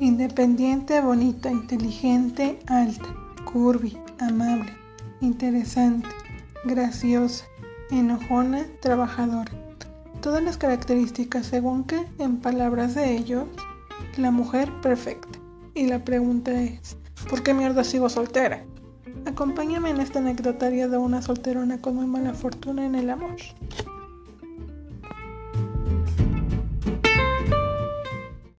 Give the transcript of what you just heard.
Independiente, bonita, inteligente, alta, curvy, amable, interesante, graciosa, enojona, trabajadora. Todas las características según que, en palabras de ellos, la mujer perfecta. Y la pregunta es, ¿por qué mierda sigo soltera? Acompáñame en esta anecdotaria de una solterona con muy mala fortuna en el amor.